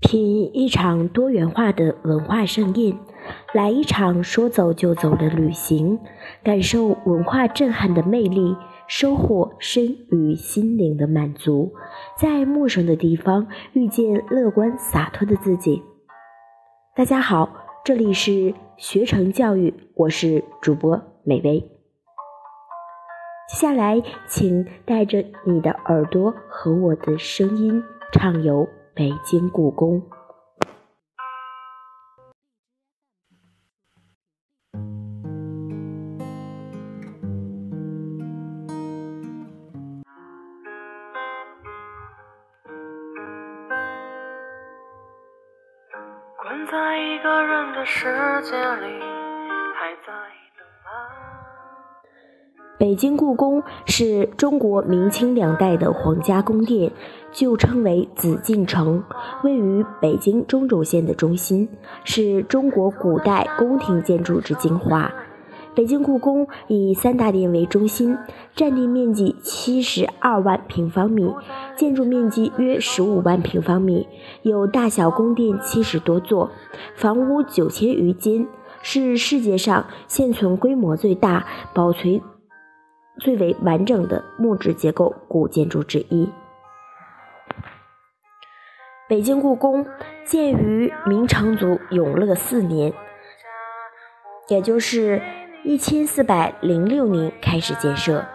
品一场多元化的文化盛宴，来一场说走就走的旅行，感受文化震撼的魅力，收获身与心灵的满足，在陌生的地方遇见乐观洒脱的自己。大家好，这里是学成教育，我是主播美薇。下来，请带着你的耳朵和我的声音畅游。北京故宫。关在一个人的世界里，还在。北京故宫是中国明清两代的皇家宫殿，旧称为紫禁城，位于北京中轴线的中心，是中国古代宫廷建筑之精华。北京故宫以三大殿为中心，占地面积七十二万平方米，建筑面积约十五万平方米，有大小宫殿七十多座，房屋九千余间，是世界上现存规模最大、保存。最为完整的木质结构古建筑之一。北京故宫建于明成祖永乐四年，也就是一千四百零六年开始建设，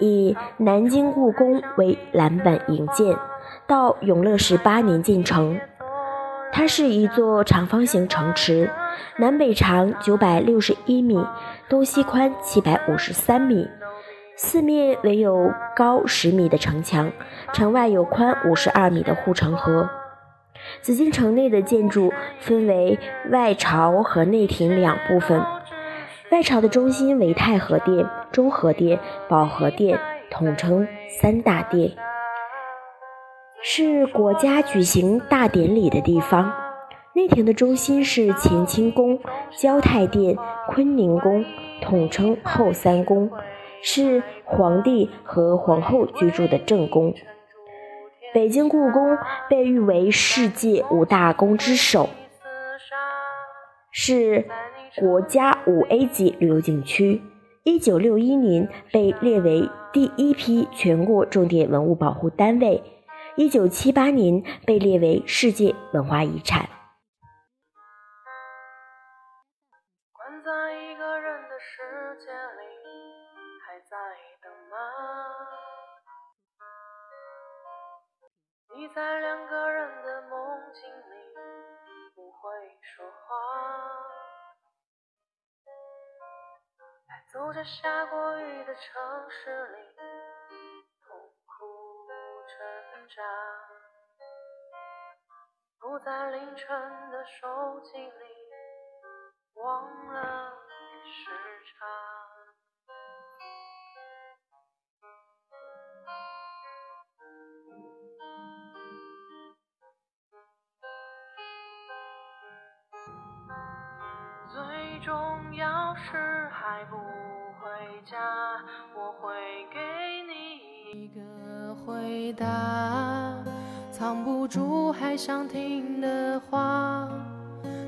以南京故宫为蓝本营建，到永乐十八年建成。它是一座长方形城池，南北长九百六十一米，东西宽七百五十三米。四面围有高十米的城墙，城外有宽五十二米的护城河。紫禁城内的建筑分为外朝和内廷两部分。外朝的中心为太和殿、中和殿、保和殿，统称三大殿，是国家举行大典礼的地方。内廷的中心是乾清宫、交泰殿、坤宁宫，统称后三宫。是皇帝和皇后居住的正宫。北京故宫被誉为世界五大宫之首，是国家五 A 级旅游景区。一九六一年被列为第一批全国重点文物保护单位，一九七八年被列为世界文化遗产。关在一个人的世界里。在等吗？你在两个人的梦境里不会说话，在走着下过雨的城市里痛苦挣扎，不在凌晨的手机里忘了最重要是还不回家，我会给你一个回答。藏不住还想听的话，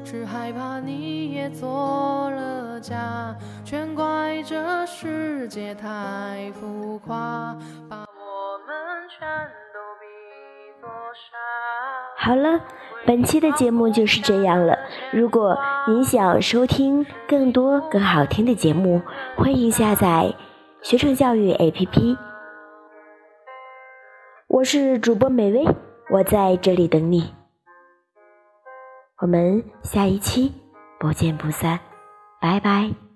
只害怕你也做了假，全怪这世界太浮夸，把我们全都比作傻。好了。本期的节目就是这样了。如果您想收听更多更好听的节目，欢迎下载学成教育 APP。我是主播美薇，我在这里等你。我们下一期不见不散，拜拜。